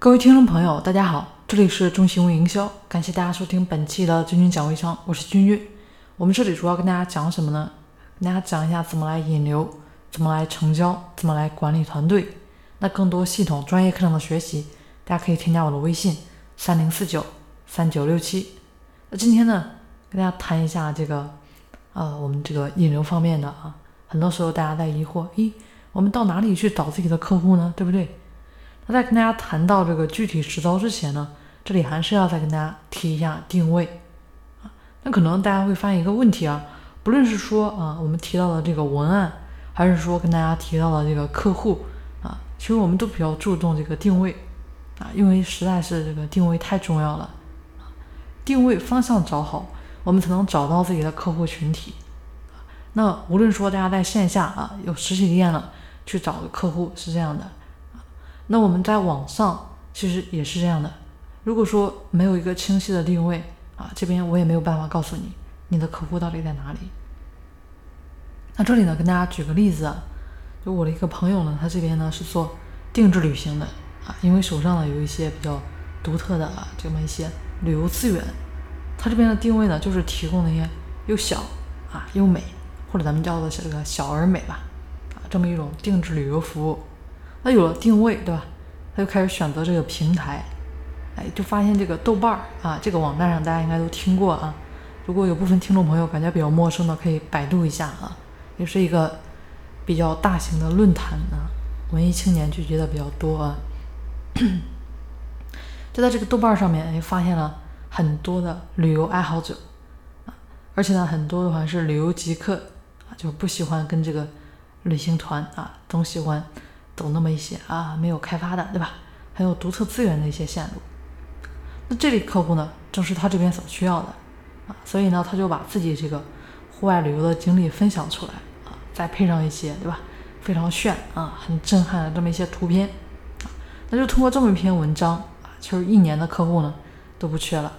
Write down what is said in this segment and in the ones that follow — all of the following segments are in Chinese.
各位听众朋友，大家好，这里是中行微营销，感谢大家收听本期的君君讲微商，我是君君。我们这里主要跟大家讲什么呢？跟大家讲一下怎么来引流，怎么来成交，怎么来管理团队。那更多系统专业课程的学习，大家可以添加我的微信三零四九三九六七。那今天呢，跟大家谈一下这个，呃，我们这个引流方面的啊。很多时候大家在疑惑，咦，我们到哪里去找自己的客户呢？对不对？那在跟大家谈到这个具体实操之前呢，这里还是要再跟大家提一下定位啊。那可能大家会发现一个问题啊，不论是说啊，我们提到的这个文案，还是说跟大家提到的这个客户啊，其实我们都比较注重这个定位啊，因为实在是这个定位太重要了啊，定位方向找好，我们才能找到自己的客户群体。那无论说大家在线下啊有实体店了，去找个客户是这样的，那我们在网上其实也是这样的。如果说没有一个清晰的定位啊，这边我也没有办法告诉你你的客户到底在哪里。那这里呢，跟大家举个例子啊，就我的一个朋友呢，他这边呢是做定制旅行的啊，因为手上呢有一些比较独特的啊这么一些旅游资源，他这边的定位呢就是提供那些又小啊又美。或者咱们叫做这个小而美吧，啊，这么一种定制旅游服务，他有了定位，对吧？他就开始选择这个平台，哎，就发现这个豆瓣儿啊，这个网站上大家应该都听过啊。如果有部分听众朋友感觉比较陌生的，可以百度一下啊，也是一个比较大型的论坛啊，文艺青年聚集的比较多啊。就在这个豆瓣上面，哎，发现了很多的旅游爱好者啊，而且呢，很多的话是旅游极客啊。就不喜欢跟这个旅行团啊，总喜欢走那么一些啊没有开发的，对吧？很有独特资源的一些线路。那这类客户呢，正是他这边所需要的啊，所以呢，他就把自己这个户外旅游的经历分享出来啊，再配上一些，对吧？非常炫啊，很震撼的这么一些图片啊，那就通过这么一篇文章啊，其实一年的客户呢都不缺了。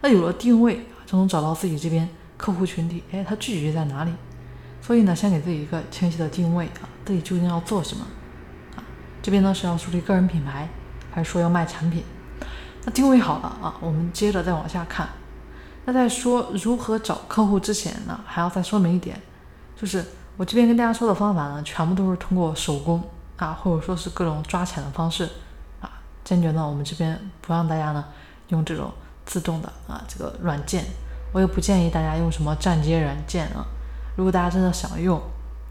那有了定位啊，就能找到自己这边客户群体，哎，他聚集在哪里？所以呢，先给自己一个清晰的定位啊，自己究竟要做什么？这边呢是要树立个人品牌，还是说要卖产品？那定位好了啊，我们接着再往下看。那在说如何找客户之前呢，还要再说明一点，就是我这边跟大家说的方法呢，全部都是通过手工啊，或者说是各种抓钱的方式啊，坚决呢我们这边不让大家呢用这种自动的啊这个软件，我也不建议大家用什么站街软件啊。如果大家真的想用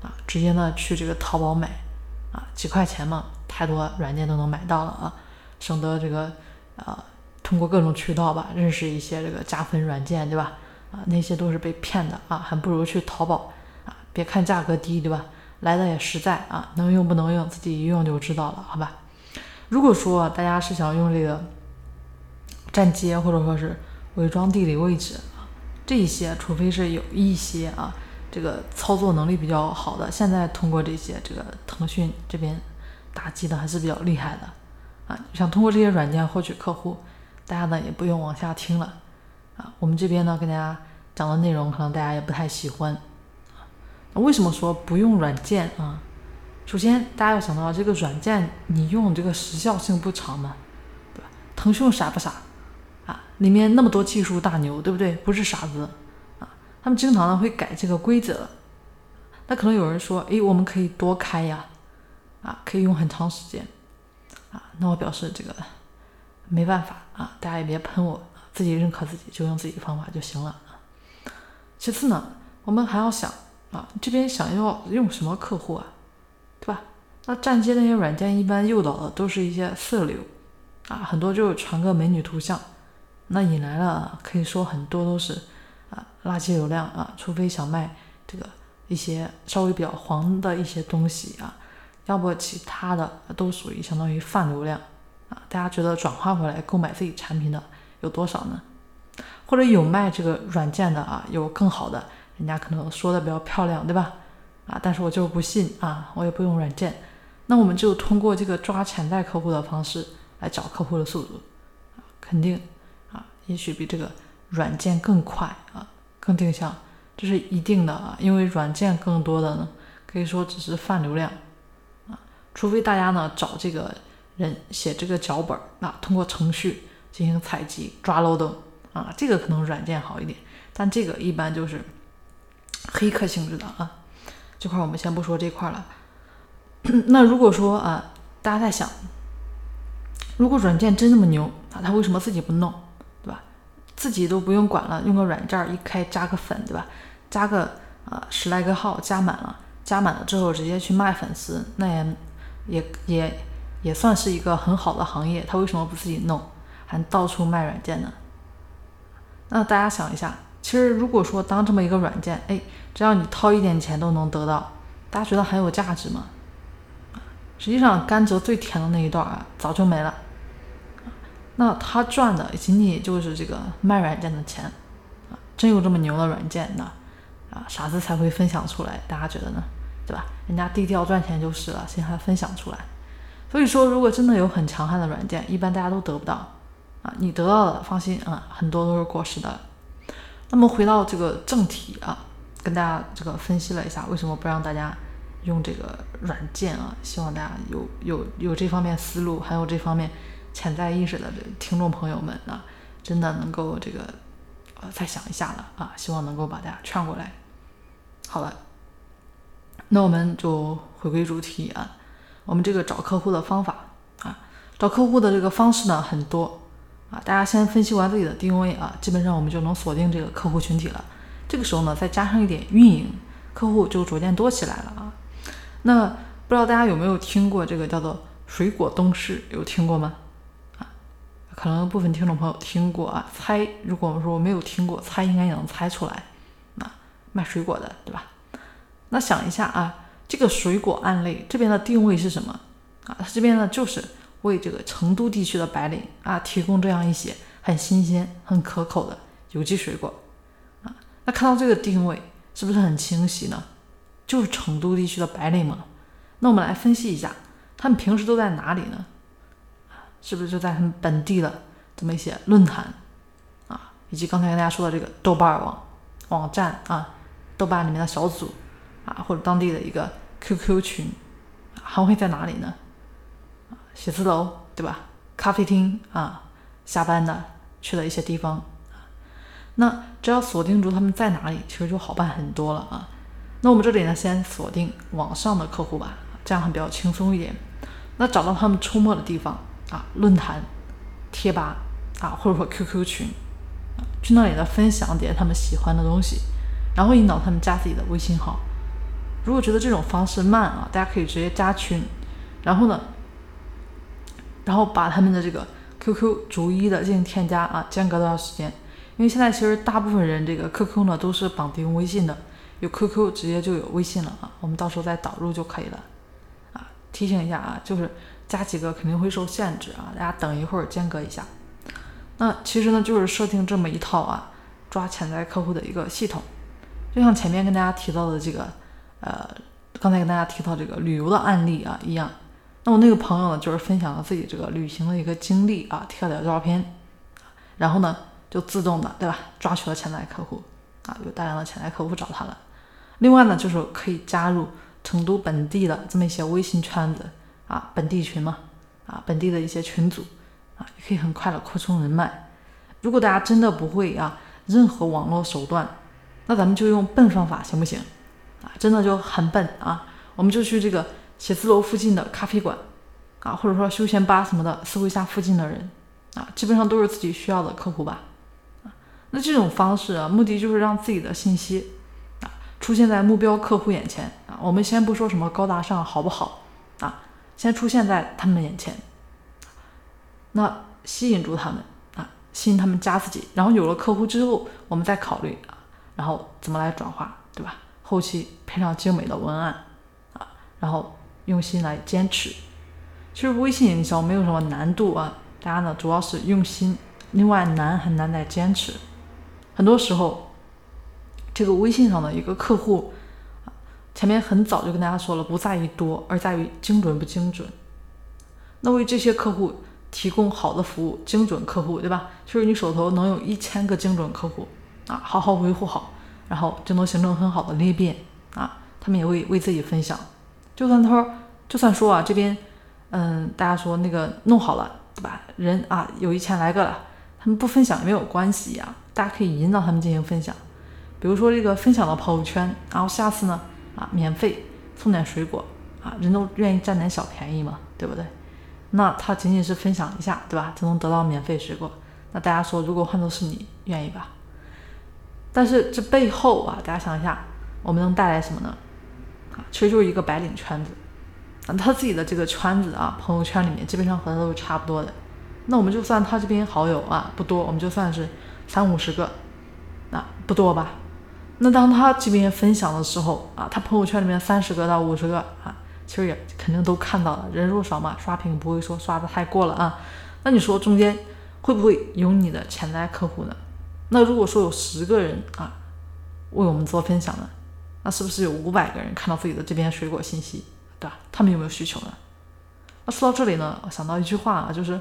啊，直接呢去这个淘宝买啊，几块钱嘛，太多软件都能买到了啊，省得这个啊通过各种渠道吧，认识一些这个加分软件，对吧？啊，那些都是被骗的啊，还不如去淘宝啊，别看价格低，对吧？来的也实在啊，能用不能用自己一用就知道了，好吧？如果说大家是想用这个站街或者说是伪装地理位置啊，这一些，除非是有一些啊。这个操作能力比较好的，现在通过这些这个腾讯这边打击的还是比较厉害的啊。想通过这些软件获取客户，大家呢也不用往下听了啊。我们这边呢跟大家讲的内容可能大家也不太喜欢啊。那为什么说不用软件啊？首先大家要想到这个软件你用这个时效性不长嘛，对吧？腾讯傻不傻啊？里面那么多技术大牛，对不对？不是傻子啊。他们经常呢会改这个规则，那可能有人说，哎，我们可以多开呀，啊可以用很长时间，啊，那我表示这个没办法啊，大家也别喷我，自己认可自己就用自己的方法就行了啊。其次呢，我们还要想啊，这边想要用什么客户啊，对吧？那站街那些软件一般诱导的都是一些色流，啊，很多就传个美女图像，那引来了可以说很多都是。啊，垃圾流量啊，除非想卖这个一些稍微比较黄的一些东西啊，要不其他的都属于相当于泛流量啊。大家觉得转化回来购买自己产品的有多少呢？或者有卖这个软件的啊，有更好的，人家可能说的比较漂亮，对吧？啊，但是我就不信啊，我也不用软件，那我们就通过这个抓潜在客户的方式来找客户的速度啊，肯定啊，也许比这个。软件更快啊，更定向，这是一定的啊。因为软件更多的呢，可以说只是泛流量。除非大家呢找这个人写这个脚本啊，通过程序进行采集抓漏洞啊，这个可能软件好一点，但这个一般就是黑客性质的啊。这块我们先不说这块了。那如果说啊，大家在想，如果软件真那么牛啊，他为什么自己不弄，对吧？自己都不用管了，用个软件一开加个粉，对吧？加个啊十来个号加满了，加满了之后直接去卖粉丝，那也也也也算是一个很好的行业。他为什么不自己弄，还到处卖软件呢？那大家想一下，其实如果说当这么一个软件，哎，只要你掏一点钱都能得到，大家觉得很有价值吗？实际上，甘蔗最甜的那一段啊，早就没了。那他赚的仅仅就是这个卖软件的钱啊！真有这么牛的软件呢？啊，傻子才会分享出来，大家觉得呢？对吧？人家低调赚钱就是了，谁还分享出来？所以说，如果真的有很强悍的软件，一般大家都得不到啊！你得到的，放心啊，很多都是过时的。那么回到这个正题啊，跟大家这个分析了一下，为什么不让大家？用这个软件啊，希望大家有有有这方面思路，还有这方面潜在意识的听众朋友们啊，真的能够这个呃再想一下了啊，希望能够把大家劝过来。好了，那我们就回归主题啊，我们这个找客户的方法啊，找客户的这个方式呢很多啊，大家先分析完自己的定位啊，基本上我们就能锁定这个客户群体了。这个时候呢，再加上一点运营，客户就逐渐多起来了啊。那不知道大家有没有听过这个叫做“水果东市”？有听过吗？啊，可能部分听众朋友听过啊。猜，如果我们说没有听过，猜应该也能猜出来。啊，卖水果的，对吧？那想一下啊，这个水果案例这边的定位是什么？啊，它这边呢就是为这个成都地区的白领啊提供这样一些很新鲜、很可口的有机水果。啊，那看到这个定位是不是很清晰呢？就是成都地区的白领嘛，那我们来分析一下，他们平时都在哪里呢？是不是就在他们本地的这么一些论坛啊，以及刚才跟大家说的这个豆瓣网网站啊，豆瓣里面的小组啊，或者当地的一个 QQ 群，还会在哪里呢？写字楼对吧？咖啡厅啊，下班的去的一些地方，那只要锁定住他们在哪里，其实就好办很多了啊。那我们这里呢，先锁定网上的客户吧，这样会比较轻松一点。那找到他们出没的地方啊，论坛、贴吧啊，或者说 QQ 群，去那里呢分享点他们喜欢的东西，然后引导他们加自己的微信号。如果觉得这种方式慢啊，大家可以直接加群，然后呢，然后把他们的这个 QQ 逐一的进行添加啊，间隔多长时间？因为现在其实大部分人这个 QQ 呢都是绑定微信的。有 QQ 直接就有微信了啊，我们到时候再导入就可以了啊。提醒一下啊，就是加几个肯定会受限制啊，大家等一会儿间隔一下。那其实呢，就是设定这么一套啊，抓潜在客户的一个系统。就像前面跟大家提到的这个，呃，刚才跟大家提到这个旅游的案例啊一样。那我那个朋友呢，就是分享了自己这个旅行的一个经历啊，贴了点照片，然后呢，就自动的对吧，抓取了潜在客户啊，有大量的潜在客户找他了。另外呢，就是可以加入成都本地的这么一些微信圈子啊，本地群嘛，啊，本地的一些群组啊，也可以很快的扩充人脉。如果大家真的不会啊，任何网络手段，那咱们就用笨方法行不行？真的就很笨啊，我们就去这个写字楼附近的咖啡馆啊，或者说休闲吧什么的，搜一下附近的人啊，基本上都是自己需要的客户吧。啊，那这种方式啊，目的就是让自己的信息啊。出现在目标客户眼前啊，我们先不说什么高大上好不好啊，先出现在他们眼前，那吸引住他们啊，吸引他们加自己，然后有了客户之后，我们再考虑啊，然后怎么来转化，对吧？后期配上精美的文案啊，然后用心来坚持。其实微信营销没有什么难度啊，大家呢主要是用心，另外难很难在坚持，很多时候。这个微信上的一个客户，前面很早就跟大家说了，不在于多，而在于精准不精准。那为这些客户提供好的服务，精准客户，对吧？就是你手头能有一千个精准客户啊，好好维护好，然后就能形成很好的裂变啊。他们也会为自己分享。就算他说，就算说啊，这边嗯，大家说那个弄好了，对吧？人啊，有一千来个了，他们不分享也没有关系呀，大家可以引导他们进行分享。比如说这个分享到朋友圈，然后下次呢，啊，免费送点水果，啊，人都愿意占点小便宜嘛，对不对？那他仅仅是分享一下，对吧？就能得到免费水果。那大家说，如果换作是你，愿意吧？但是这背后啊，大家想一下，我们能带来什么呢？啊，其实就是一个白领圈子。啊，他自己的这个圈子啊，朋友圈里面基本上和他都是差不多的。那我们就算他这边好友啊不多，我们就算是三五十个，那不多吧？那当他这边分享的时候啊，他朋友圈里面三十个到五十个啊，其实也肯定都看到了。人数少嘛，刷屏不会说刷的太过了啊。那你说中间会不会有你的潜在客户呢？那如果说有十个人啊为我们做分享呢，那是不是有五百个人看到自己的这边水果信息？对吧？他们有没有需求呢？那说到这里呢，我想到一句话啊，就是，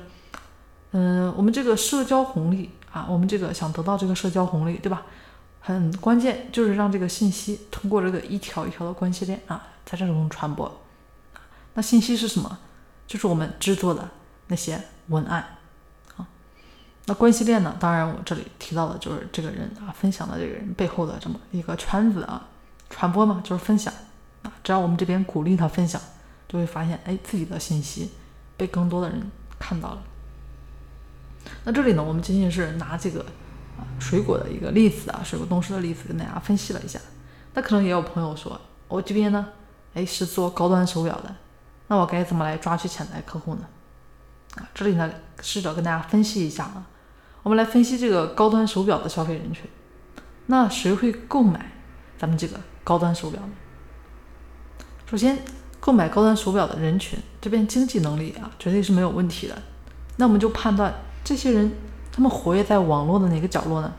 嗯，我们这个社交红利啊，我们这个想得到这个社交红利，对吧？很关键就是让这个信息通过这个一条一条的关系链啊，在这种传播。那信息是什么？就是我们制作的那些文案。那关系链呢？当然我这里提到的就是这个人啊，分享的这个人背后的这么一个圈子啊，传播嘛，就是分享啊。只要我们这边鼓励他分享，就会发现，哎，自己的信息被更多的人看到了。那这里呢，我们仅仅是拿这个啊水果的一个例子啊，水果东施的例子跟大家分析了一下。那可能也有朋友说，我这边呢，哎，是做高端手表的，那我该怎么来抓取潜在客户呢？啊，这里呢，试着跟大家分析一下啊，我们来分析这个高端手表的消费人群。那谁会购买咱们这个高端手表呢？首先，购买高端手表的人群，这边经济能力啊，绝对是没有问题的。那我们就判断这些人，他们活跃在网络的哪个角落呢？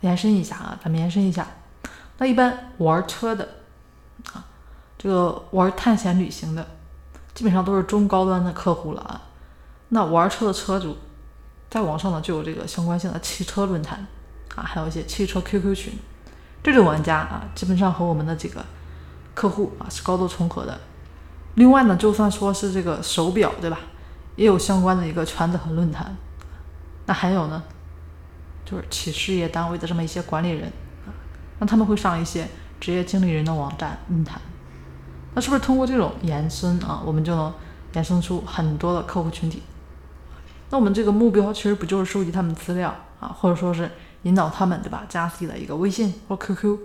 延伸一下啊，咱们延伸一下。那一般玩车的啊，这个玩探险旅行的，基本上都是中高端的客户了啊。那玩车的车主，在网上呢就有这个相关性的汽车论坛啊，还有一些汽车 QQ 群。这种玩家啊，基本上和我们的这个。客户啊是高度重合的，另外呢，就算说是这个手表，对吧，也有相关的一个圈子和论坛。那还有呢，就是企事业单位的这么一些管理人啊，那他们会上一些职业经理人的网站论坛。那是不是通过这种延伸啊，我们就能延伸出很多的客户群体？那我们这个目标其实不就是收集他们资料啊，或者说是引导他们，对吧，加自己的一个微信或 QQ？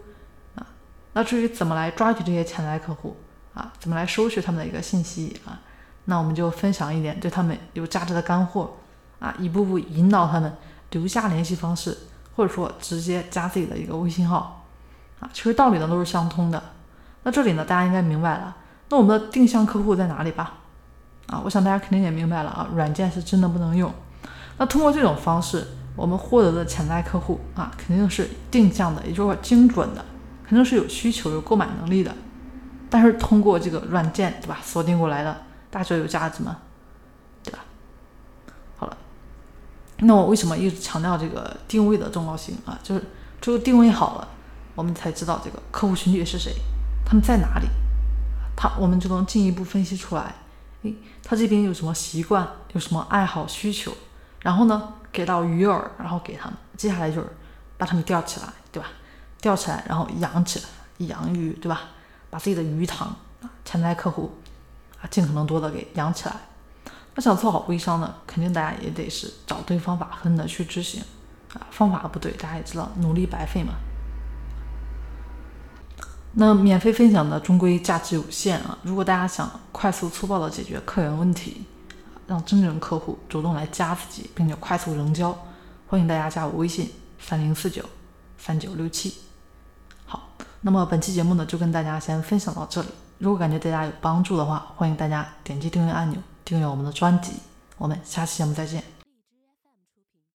啊那至于怎么来抓取这些潜在客户啊，怎么来收取他们的一个信息啊，那我们就分享一点对他们有价值的干货啊，一步步引导他们留下联系方式，或者说直接加自己的一个微信号啊，其实道理呢都是相通的。那这里呢，大家应该明白了，那我们的定向客户在哪里吧？啊，我想大家肯定也明白了啊，软件是真的不能用。那通过这种方式，我们获得的潜在客户啊，肯定是定向的，也就是说精准的。肯定是有需求、有购买能力的，但是通过这个软件，对吧？锁定过来的，大家有价值吗？对吧？好了，那我为什么一直强调这个定位的重要性啊？就是只有定位好了，我们才知道这个客户群体是谁，他们在哪里，他我们就能进一步分析出来，诶，他这边有什么习惯，有什么爱好需求，然后呢，给到鱼饵，然后给他们，接下来就是把他们钓起来，对吧？钓起来，然后养起来，养鱼，对吧？把自己的鱼塘啊，潜在客户啊，尽可能多的给养起来。那想做好微商呢，肯定大家也得是找对方法，狠的去执行啊。方法不对，大家也知道，努力白费嘛。那免费分享的终归价值有限啊。如果大家想快速粗暴的解决客源问题，让真正客户主动来加自己，并且快速成交，欢迎大家加我微信三零四九三九六七。好那么本期节目呢，就跟大家先分享到这里。如果感觉对大家有帮助的话，欢迎大家点击订阅按钮，订阅我们的专辑。我们下期节目再见。